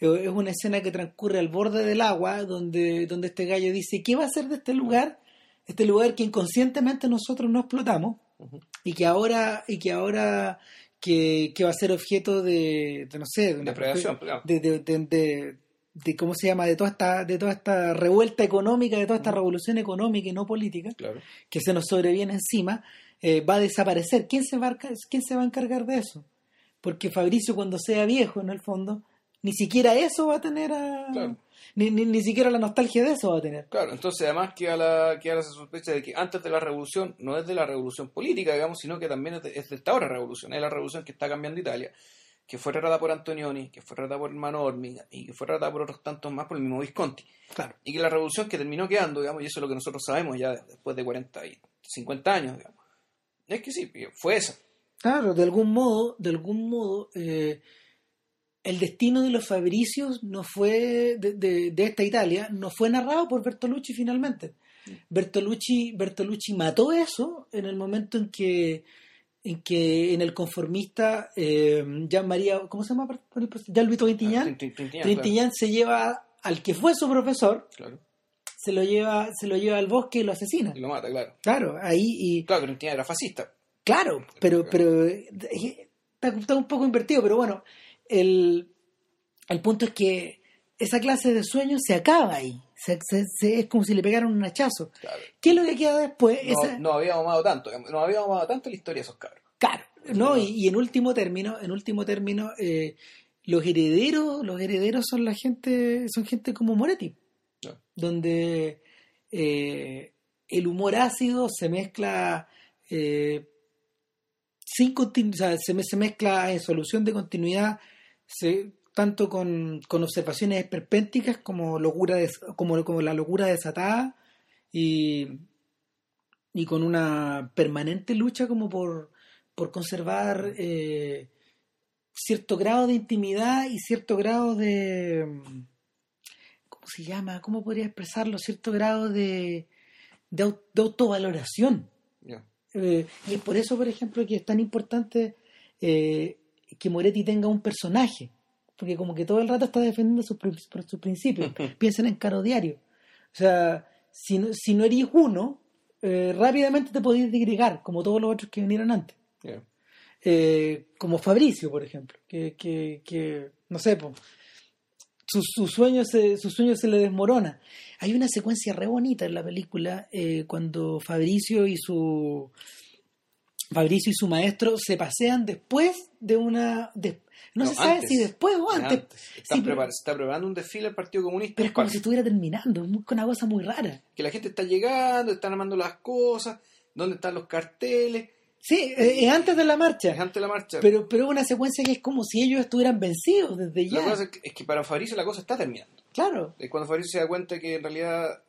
eh, es una escena que transcurre al borde del agua donde, donde este gallo dice, ¿qué va a hacer de este lugar? Este lugar que inconscientemente nosotros no explotamos y que ahora y que ahora que, que va a ser objeto de, de, no sé de una Depredación, de, de, de- cómo se llama de toda esta de toda esta revuelta económica de toda esta revolución económica y no política Claro. que se nos sobreviene encima eh, va a desaparecer. Quién se va a, quién se va a encargar de eso porque Fabricio cuando sea viejo en el fondo ni siquiera eso va a tener a- Claro. ni, ni, ni siquiera la nostalgia de eso va a tener Claro, entonces además queda la, queda la sospecha de que antes de la revolución no es de la revolución política, digamos, sino que también es de, es de esta otra revolución, es la revolución que está cambiando Italia, que fue retratada por Antonioni, que fue retratada por Hermano Ormi y que fue retratada por otros tantos más por el mismo Visconti. claro Y que la revolución que terminó quedando, digamos, y eso es lo que nosotros sabemos ya después de 40 y 50 años, digamos, es que sí, fue esa. Claro, de algún modo, de algún modo, eh, el destino de los Fabricios no fue de, de- de esta Italia, no fue narrado por Bertolucci finalmente. Bertolucci, Bertolucci mató eso en el momento en que en que en el conformista eh, Jean María, ¿cómo se llama? Jean Luis Trintignant, Trin- Trin- Trintignant, se lleva al que fue su profesor, claro, se lo lleva, se lo lleva al bosque y lo asesina. y lo mata, claro. Claro, ahí y Claro, Trintignant era fascista. Claro, pero, pero eh, está, está un poco invertido, pero bueno, el, el punto es que esa clase de sueños se acaba ahí. Se- se- se- es como si le pegaran un hachazo. Claro. ¿Qué es lo que queda después? No, Esa- no habíamos amado tanto, digamos, no habíamos amado tanto la historia de esos cabros. Claro, ¿no? Y, y en último término, en último término, eh, los herederos, los herederos son la gente, son gente como Moretti, donde eh, el humor ácido se mezcla eh, sin o sea, se, me- se mezcla en solución de continuidad se- tanto con, con observaciones esperpénticas como locura des- como, como la locura desatada y, y con una permanente lucha como por, por conservar eh, cierto grado de intimidad y cierto grado de ¿cómo se llama? ¿cómo podría expresarlo? cierto grado de, de, au- de autovaloración eh, y es por eso, por ejemplo, que es tan importante eh, que Moretti tenga un personaje, porque como que todo el rato está defendiendo sus, sus principios. Piensen en Caro Diario. O sea, si no, si no eres uno, eh, rápidamente te podéis digregar, como todos los otros que vinieron antes. Eh, como Fabricio, por ejemplo, que, que, que, no sé, po, su, su, sueño se, su sueño se le desmorona. Hay una secuencia re bonita en la película eh, cuando Fabricio y su Fabricio y su maestro se pasean después de una de- no, No, se sabe antes. si después o antes, Está, Sí, pero- prepar- está preparando un desfile al Partido Comunista. pero es como si estuviera terminando, es una cosa muy rara. Que la gente está llegando, están armando las cosas, dónde están los carteles, Sí, eh, es antes de la marcha. es antes de la marcha. Pero, pero es una secuencia que es como si ellos estuvieran vencidos desde La ya. cosa es que, es que para Fabricio la cosa está terminando. Claro. Es cuando Fabricio se da cuenta que en realidad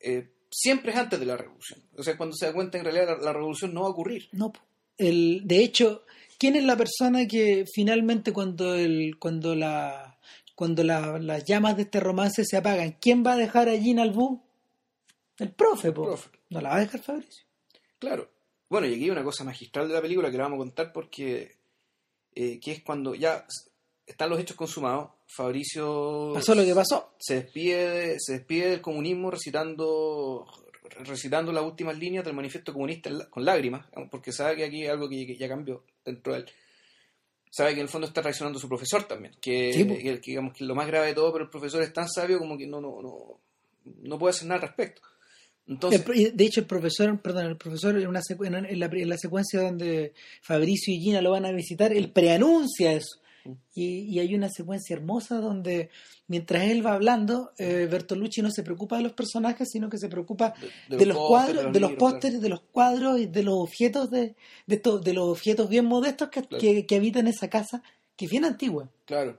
eh, siempre es antes de la revolución. O sea, cuando se da cuenta en realidad la, la revolución no va a ocurrir. No. El, de hecho, ¿quién es la persona que finalmente cuando el, cuando la cuando la- las llamas de este romance se apagan, ¿quién va a dejar a Gina Albu? El profe, po. profe. No la va a dejar Fabricio. Claro. Bueno, y aquí hay una cosa magistral de la película que la vamos a contar porque eh, que es cuando ya están los hechos consumados, Fabricio Pasó lo que pasó. se despide, se despide del comunismo recitando recitando las últimas líneas del manifiesto comunista con lágrimas, porque sabe que aquí hay algo que, ya cambió dentro de él. Sabe que en el fondo está traicionando a su profesor también, que, Sí, po. que- que digamos que es lo más grave de todo, pero el profesor es tan sabio como que no, no, no, no puede hacer nada al respecto. Entonces, El de hecho, el profesor, perdón, el profesor en, una en la, en la secuencia donde Fabricio y Gina lo van a visitar, él preanuncia eso. Y, y hay una secuencia hermosa donde, mientras él va hablando, eh, Bertolucci no se preocupa de los personajes, sino que se preocupa de, los, cuadros, de los libros, pósteres, de los cuadros y de los objetos de, de, estos- de los objetos bien modestos que, Claro. que, que habitan esa casa, que es bien antigua. Claro.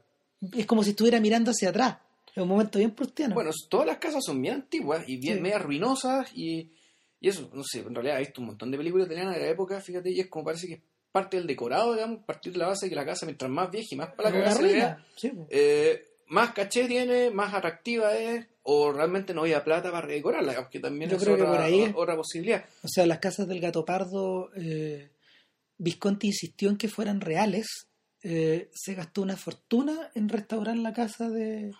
Es como si estuviera mirando hacia atrás. Es un momento bien prustiano. Bueno, todas las casas son bien antiguas y bien Sí. medias ruinosas y, y eso, no sé, en realidad he visto un montón de películas italianas de la época, fíjate, y es como parece que parte del decorado, digamos, partir de la base de que la casa mientras más vieja y más para la ruina. Sí, po. eh, más caché tiene, más atractiva es, o realmente no había plata para redecorarla, digamos, que también Yo es creo que otra, por ahí es. otra posibilidad. O sea, las casas del gato pardo, eh, Visconti insistió en que fueran reales. Eh, se gastó una fortuna en restaurar la casa de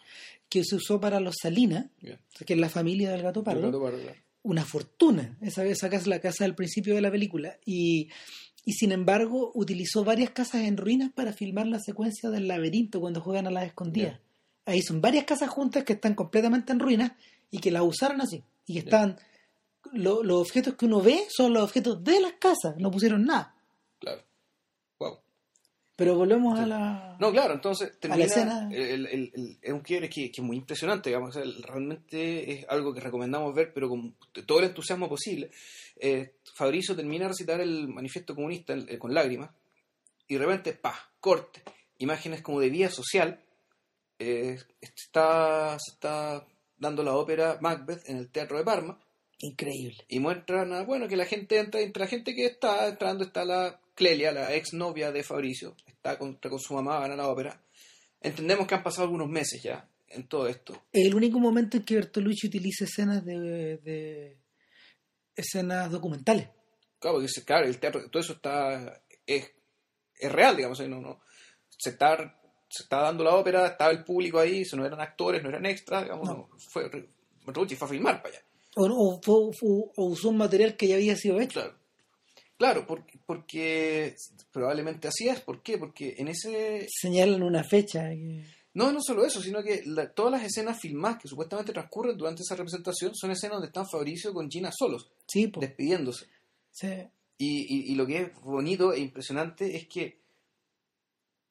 que se usó para los Salinas, que es la familia del gato pardo. Gato. Una fortuna. Esa, esa casa es la casa del principio de la película. Y, y sin embargo, utilizó varias casas en ruinas para filmar la secuencia del laberinto cuando juegan a las escondidas. Ahí son varias casas juntas que están completamente en ruinas y que las usaron así. Y que lo- los objetos que uno ve son los objetos de las casas, no pusieron nada. Claro. Pero volvemos a la. No, claro, entonces termina, escena. el, el- el- es un quiebre que, que es muy impresionante, digamos, o sea, realmente es algo que recomendamos ver, pero con todo el entusiasmo posible. Eh, Fabricio termina de recitar el manifiesto comunista eh, con lágrimas, y de repente, pa, corte, imágenes como de vía social, eh, está, se está dando la ópera Macbeth en el Teatro de Parma, Increíble. y muestran, a, bueno, que la gente entra, entre la gente que está entrando está la Clelia, la ex novia de Fabricio, está con, con su mamá, van a la ópera. Entendemos que han pasado algunos meses ya en todo esto. El único momento en que Bertolucci utiliza escenas de, de- escenas documentales. Claro, porque claro, el teatro, todo eso está, es, es real, digamos, no, no, se está, se está dando la ópera, estaba el público ahí, no eran actores, no eran extras, digamos, No. no, fue, Bertolucci fue a filmar para allá. O, usó un material que ya había sido hecho. Claro. Claro, porque, porque probablemente así es. ¿Por qué? Porque en ese, Señalan una fecha. que- No, no solo eso, sino que la- todas las escenas filmadas que supuestamente transcurren durante esa representación son escenas donde están Fabricio con Gina solos, Sí, po. despidiéndose. Sí. Y, y- y lo que es bonito e impresionante es que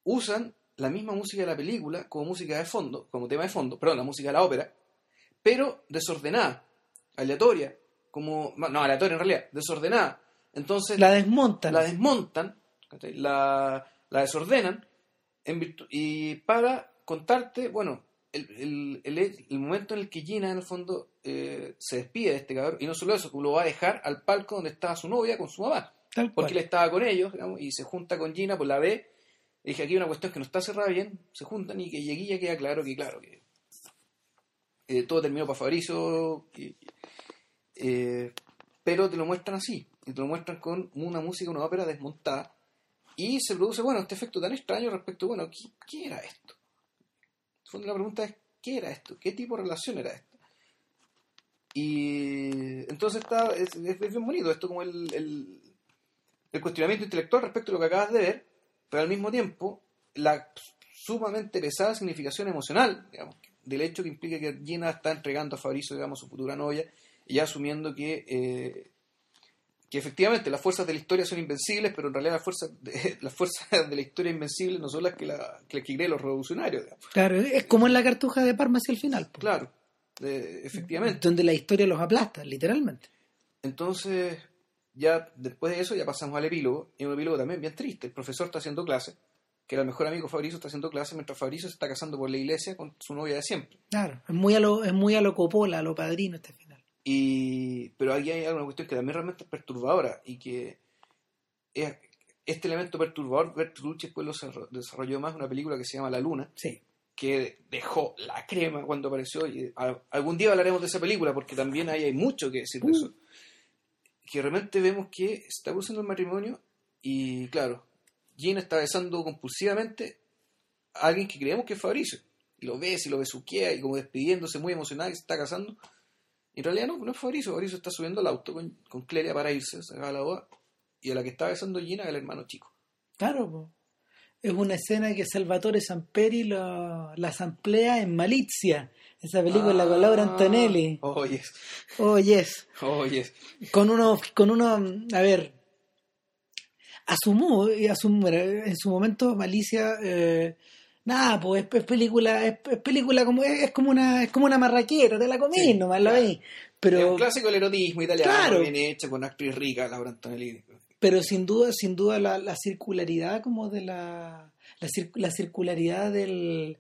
usan la misma música de la película como música de fondo, como tema de fondo, perdón, la música de la ópera, pero desordenada, aleatoria, como, no, aleatoria en realidad, desordenada. Entonces La desmontan. la desmontan, la, la desordenan en virtu- y para contarte, bueno, el, el, el- el momento en el que Gina en el fondo eh, se despide de este cabrón y no solo eso, lo va a dejar al palco donde estaba su novia con su mamá, Tal cual. porque él estaba con ellos digamos, y se junta con Gina, pues la ve, y dije aquí hay una cuestión que no está cerrada bien, se juntan y que y aquí ya queda claro que claro que eh, todo terminó para Fabricio, y- eh, pero te lo muestran así, y te lo muestran con una música, una ópera desmontada, y se produce, bueno, este efecto tan extraño respecto, bueno, ¿qué, qué era esto? En el fondo la pregunta es, ¿qué era esto? ¿Qué tipo de relación era esta? Y entonces está, es, es bien bonito esto como el, el, el cuestionamiento intelectual respecto a lo que acabas de ver, pero al mismo tiempo la sumamente pesada significación emocional, digamos, del hecho que implica que Gina está entregando a Fabrizio, digamos, su futura novia, y asumiendo que, eh, que efectivamente las fuerzas de la historia son invencibles, pero en realidad las fuerzas de, las fuerzas de la historia invencibles no son las que, la, que, las que creen los revolucionarios. Digamos. Claro, es como en la cartuja de Parma hacia el final. Claro, eh, efectivamente. Donde la historia los aplasta, literalmente. Entonces, ya después de eso, ya pasamos al epílogo, y un epílogo también bien triste. El profesor está haciendo clase, que era el mejor amigo Fabrizio, está haciendo clase, mientras Fabrizio se está casando por la iglesia con su novia de siempre. Claro, es muy a lo, es muy a lo Coppola, a lo padrino este. Y, pero aquí hay alguna cuestión que también realmente es perturbadora y que es- este elemento perturbador Bertolucci después lo desarro- desarrolló más en una película que se llama La Luna, Sí. que dejó la crema cuando apareció. Y algún día hablaremos de esa película porque también ahí hay mucho que decir de Uh. eso. Que realmente vemos que está produciendo el matrimonio y, claro, Gina está besando compulsivamente a alguien que creemos que es Fabricio. Y lo besa y lo besuquea y como despidiéndose muy emocionada que se está casando. Y en realidad no, no es Fabricio. Fabricio está subiendo al auto con, con Clelia para irse, se acaba la boda. Y a la que está besando Gina es el hermano chico. Claro, po. es una escena que Salvatore Samperi lo, la samplea en Malizia, esa película con Laura Antonelli. Oh, yes. Oh, yes. Oh, yes. Con uno, con uno, a ver, asumó, y asum- en su momento Malicia, eh, nada, pues es, es película, es, es película como, es, es como una, es como una marraquera, te la comí Sí, nomás, la claro. es Pero, un clásico del erotismo italiano, Claro. bien hecho, con actriz rica, Laura Antonelli. pero sin duda, sin duda la, la circularidad como de la, la, cir- la circularidad del,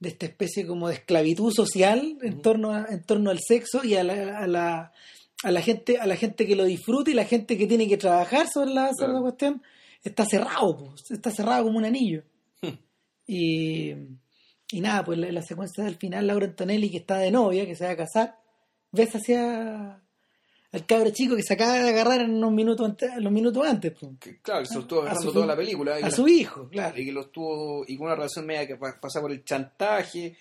de esta especie como de esclavitud social en torno a- en torno al sexo y a la, a la a la gente a la gente que lo disfruta y la gente que tiene que trabajar sobre la, sobre la cuestión está cerrado po, está cerrado como un anillo. Y, y nada pues la, la secuencia del final Laura Antonelli que está de novia que se va a casar ves hacia al cabro chico que se acaba de agarrar en unos minutos antes, minutos antes po, Que, claro, que se lo estuvo A agarrando su- toda la película. Y, a la- su hijo claro y que lo estuvo, y con una relación media que pa- pasa por el chantaje.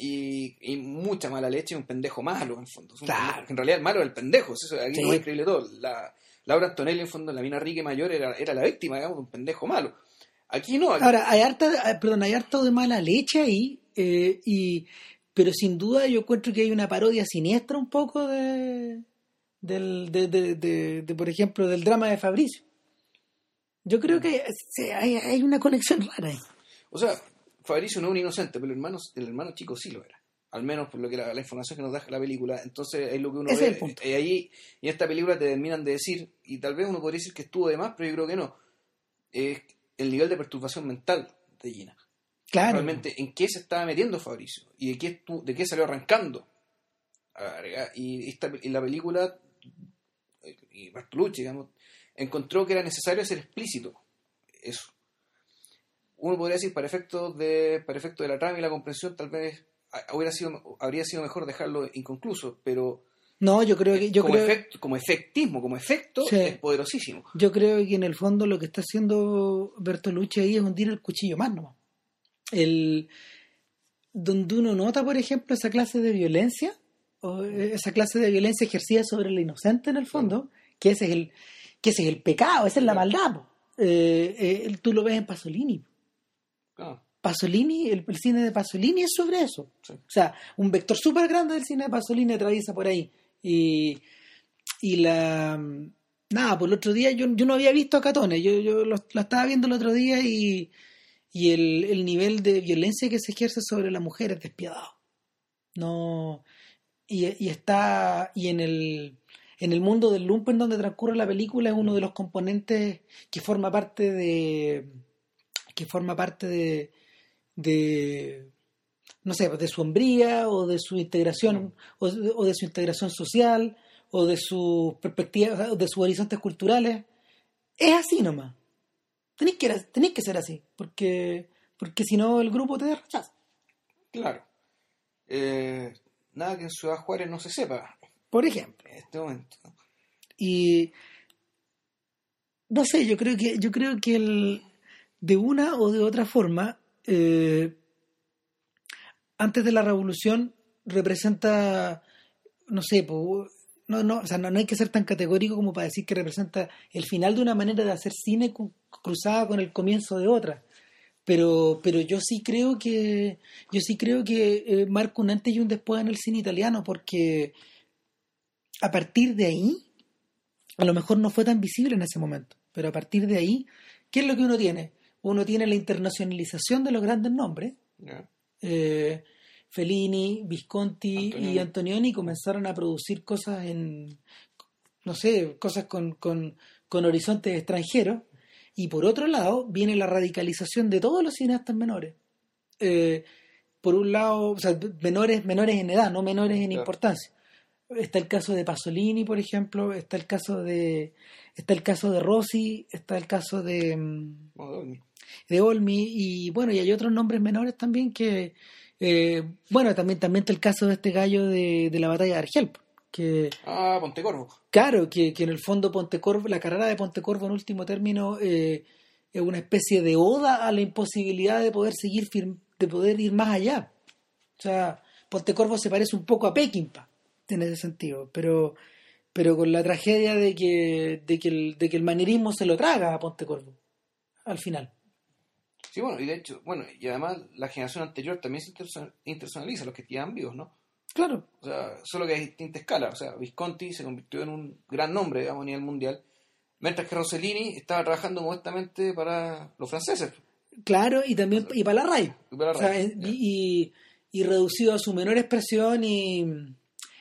Y, y mucha mala leche y un pendejo malo, en fondo. Es Claro. En realidad el malo era el pendejo. Eso, aquí Sí. lo más increíble todo. La, Laura Antonelli, en fondo, la mina y mayor, era, era la víctima, digamos, de un pendejo malo. Aquí no. aquí- Ahora, hay harta, eh, perdón, hay harto de mala leche ahí, eh, y, pero sin duda yo encuentro que hay una parodia siniestra un poco de, del, de, de, de- de, por ejemplo, del drama de Fabricio. Yo creo que hay, hay una conexión rara ahí. O sea, Fabricio no es un inocente, pero el hermano, el hermano chico sí lo era. Al menos por lo que la, la información que nos da la película. Entonces, es lo que uno Ese ve. es el punto. Y ahí, y en esta película te terminan de decir, y tal vez uno podría decir que estuvo de más, pero yo creo que no. El nivel de perturbación mental de Gina. Claro. Realmente, ¿en qué se estaba metiendo Fabricio? ¿Y de qué, de qué salió arrancando? Y, esta, y la película, y Bartolucci, digamos, encontró que era necesario ser explícito. Eso. Uno podría decir, para efectos de, para efectos de la trama y la comprensión, tal vez hubiera sido, habría sido mejor dejarlo inconcluso, pero No, yo creo que yo como, creo, como efectismo, como efecto, Sí. es poderosísimo. yo creo que en el fondo lo que está haciendo Bertolucci ahí es hundir el cuchillo más nomás. El donde uno nota, por ejemplo, esa clase de violencia, o esa clase de violencia ejercida sobre el inocente en el fondo, que ese es el, que ese es el pecado, esa es la maldad. Eh, eh, tú lo ves en Pasolini. Claro. Pasolini, el, el cine de Pasolini es sobre eso. Sí. O sea, un vector súper grande del cine de Pasolini atraviesa por ahí. Y, y la... Nada, pues el otro día yo, yo no había visto a Catones, yo, yo lo, lo estaba viendo el otro día y, y el, el nivel de violencia que se ejerce sobre la mujer es despiadado. No... Y, y está... Y en el, en el mundo del lumpen donde transcurre la película es uno de los componentes que forma parte de... que forma parte de... de no sé, de su hombría o de su integración o de, o de su integración social o de sus perspectivas o de sus horizontes culturales. Es así nomás. Tenéis que, tenéis que ser así porque porque si no el grupo te rechaza. Claro. Eh, nada que en Ciudad Juárez no se sepa. Por ejemplo. En este momento. y no sé yo creo que yo creo que el, de una o de otra forma eh, antes de la revolución representa no sé no, no, o sea, no, no hay que ser tan categórico como para decir que representa el final de una manera de hacer cine cruzada con el comienzo de otra. Pero pero yo sí creo que yo sí creo que eh, marca un antes y un después en el cine italiano porque a partir de ahí a lo mejor no fue tan visible en ese momento pero a partir de ahí qué es lo que uno tiene uno tiene la internacionalización de los grandes nombres eh, Fellini Visconti y Antonioni comenzaron a producir cosas en no sé cosas con, con, con horizontes extranjeros y por otro lado, viene la radicalización de todos los cineastas menores. Eh, por un lado, o sea, menores, menores en edad, no menores en importancia. Está el caso de Pasolini, por ejemplo, está el caso de está el caso de Rossi, está el caso de mm, de Olmi y bueno, y hay otros nombres menores también que eh, bueno, también también está el caso de este gallo de, de la batalla de Argel que ah Pontecorvo. Claro que, que en el fondo Pontecorvo la carrera de Pontecorvo en último término eh, es una especie de oda a la imposibilidad de poder seguir de poder ir más allá. O sea Pontecorvo se parece un poco a Peckinpah en ese sentido pero pero con la tragedia de que de que el, de que el manierismo se lo traga a Pontecorvo al final Sí, bueno, y de hecho, bueno, y además la generación anterior también se internacionaliza, los que estaban vivos, ¿no? Claro. O sea, solo que hay distinta escala. O sea, Visconti se convirtió en un gran nombre, digamos, a nivel mundial, mientras que Rossellini estaba trabajando modestamente para los franceses. Claro, y también y para la RAI. Y, para la RAI, y, y, reducido a su menor expresión y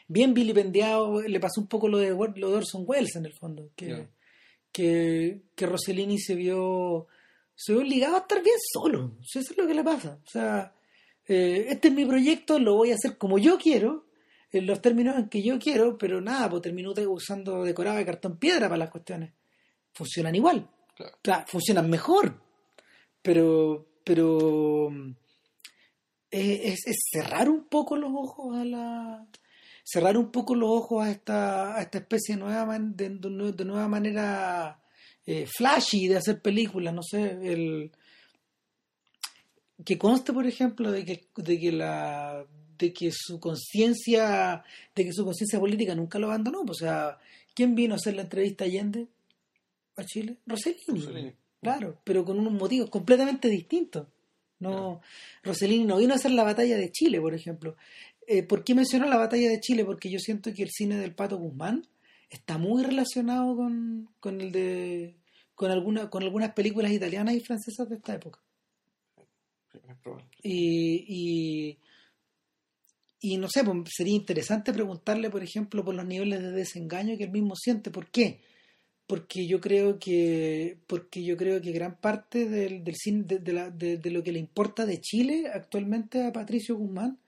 bien vilipendiado, le pasó un poco lo de, lo de Orson Welles en el fondo, que, que, que Rossellini se vio, se obligado a estar bien solo. Eso es lo que le pasa. O sea, eh, este es mi proyecto, lo voy a hacer como yo quiero, en los términos en que yo quiero, pero nada, pues termino usando decorado de cartón piedra para las cuestiones. Funcionan igual, claro. funcionan mejor, pero, pero eh, es, cerrar un poco los ojos a la cerrar un poco los ojos a esta, a esta especie de nueva, de, de nueva manera eh, flashy de hacer películas, no sé, el, que conste, por ejemplo, de que, de que la de que su conciencia de que su conciencia política nunca lo abandonó. Pues, o sea quién vino a hacer la entrevista a Allende a Chile Rossellini, claro pero con unos motivos completamente distintos. No Rossellini no vino a hacer la batalla de Chile por ejemplo. Eh, ¿por qué mencionó la batalla de Chile? porque yo siento que el cine del Pato Guzmán está muy relacionado con, con el de con alguna, con algunas películas italianas y francesas de esta época y, y, no sé, pues, sería interesante preguntarle, por ejemplo, por los niveles de desengaño que él mismo siente. ¿Por qué? Porque yo creo que, porque yo creo que gran parte del, del cine, de, de, lo que le importa de Chile actualmente a Patricio Guzmán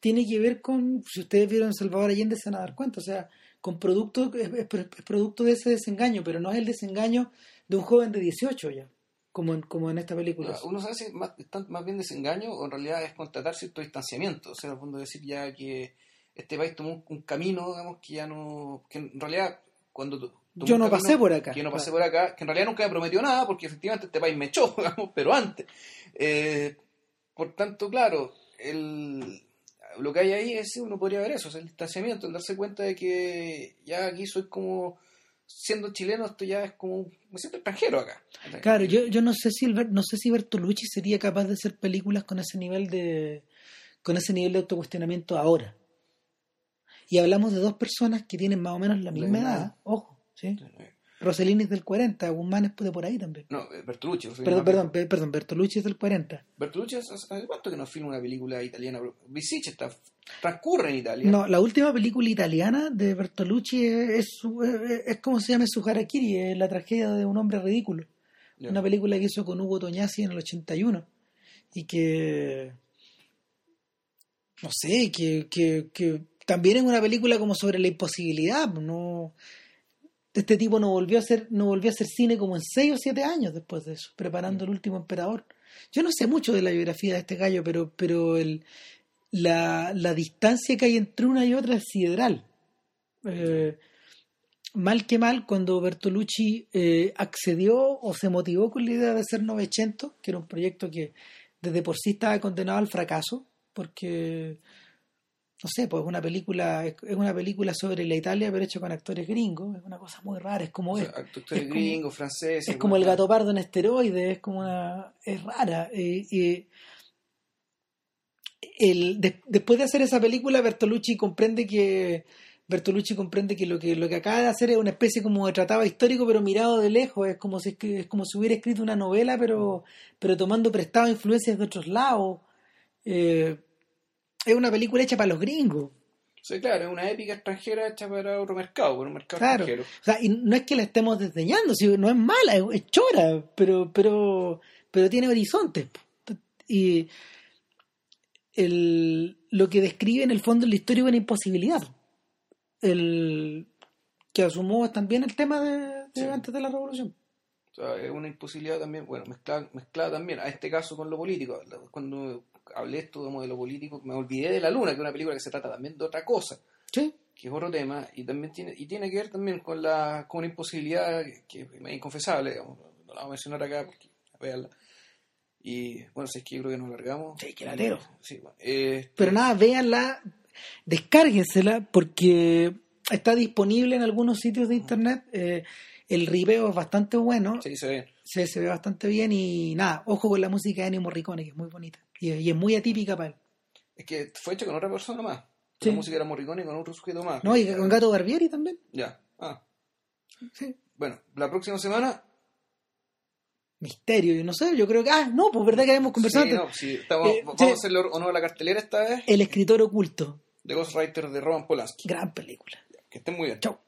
tiene que ver con, si ustedes vieron Salvador Allende se van a dar cuenta, o sea, con producto, es, es producto de ese desengaño, pero no es el desengaño de un joven de 18 ya como en, como en esta película. Uno sabe si es más, más bien desengaño o en realidad es constatar cierto distanciamiento. O sea, al fondo decir ya que este país tomó un, camino, digamos, que ya no. que en realidad, cuando. Yo no pasé por acá. Que no pasé por acá, que en realidad nunca me prometió nada porque efectivamente este país me echó, digamos, pero antes. Eh, por tanto, claro, el, lo que hay ahí es, uno podría ver eso, el distanciamiento, el darse cuenta de que ya aquí soy como siendo chileno esto ya es como me siento extranjero acá. Claro, yo, yo no sé si el, no sé si Bertolucci sería capaz de hacer películas con ese nivel de con ese nivel de autocuestionamiento ahora. Y hablamos de dos personas que tienen más o menos la misma edad, ojo, ¿sí? Rossellini es del 40, Guzmán es de por ahí también. No, eh, Bertolucci. Perdón, perdón, perdón, Bertolucci es del 40. Bertolucci, ¿hace cuánto que no filma una película italiana? Visic está, transcurre en Italia. No, la última película italiana de Bertolucci es, es, como se llama su harakiri, es la tragedia de un hombre ridículo. Una película que hizo con Hugo Toñasi en el 81 y que no sé, que, que, que también es una película como sobre la imposibilidad, no este tipo no volvió a hacer no volvió a hacer cine como en seis o siete años después de eso preparando el último emperador. Yo no sé mucho de la biografía de este gallo pero pero el, la, la distancia que hay entre una y otra es sideral. Eh, mal que mal cuando Bertolucci eh, accedió o se motivó con la idea de hacer Novecento que era un proyecto que desde por sí estaba condenado al fracaso porque no sé, pues una película, es una película sobre la Italia, pero hecho con actores gringos, es una cosa muy rara, es como O es, actores es gringos, franceses. es como el gato pardo en esteroides, es como una, es rara. eh, el, de- después de hacer esa película, Bertolucci comprende que Bertolucci comprende que lo que lo que acaba de hacer es una especie como de tratado histórico, pero mirado de lejos, es como si es como si hubiera escrito una novela, pero pero tomando prestado influencias de otros lados. Eh, es una película hecha para los gringos. Sí, claro, es una épica extranjera hecha para otro mercado, para un mercado Claro. extranjero. O sea, y no es que la estemos desdeñando, si no es mala, es, chora, pero, pero, pero tiene horizontes. Y el, lo que describe en el fondo en la historia es una imposibilidad. El, que asumó también el tema de, de Sí. antes de la revolución. O sea, es una imposibilidad también, bueno, mezclada, mezclada también a este caso con lo político. Cuando hablé esto de modelo político, me olvidé de La Luna, que es una película que se trata también de otra cosa, Sí. que es otro tema, y también tiene, y tiene que ver también con la con una imposibilidad que, que es inconfesable, digamos, no la voy a mencionar acá porque veanla. Y bueno, si es que yo creo que nos alargamos. Sí, que latero. Sí, bueno, eh, Pero nada, véanla, descárguensela porque está disponible en algunos sitios de internet. eh, el ribeo es bastante bueno. sí, se ve. se, se ve bastante bien y nada, ojo con la música de Ennio Morricone, que es muy bonita y, y es muy atípica para él. Es que fue hecho con otra persona más. Sí. La música era Morricone con otro sujeto más. No, y con Gato Barbieri también. Ya. Ah. Sí. Bueno, la próxima semana. Misterio, yo no sé, yo creo que. Ah, no, pues verdad que habíamos conversado Sí, antes. no, sí, estamos- Eh, vamos sí. a hacerle honor a la cartelera esta vez. El escritor oculto. de Ghostwriter de Roman Polanski. Gran película. Que estén muy bien. Chau.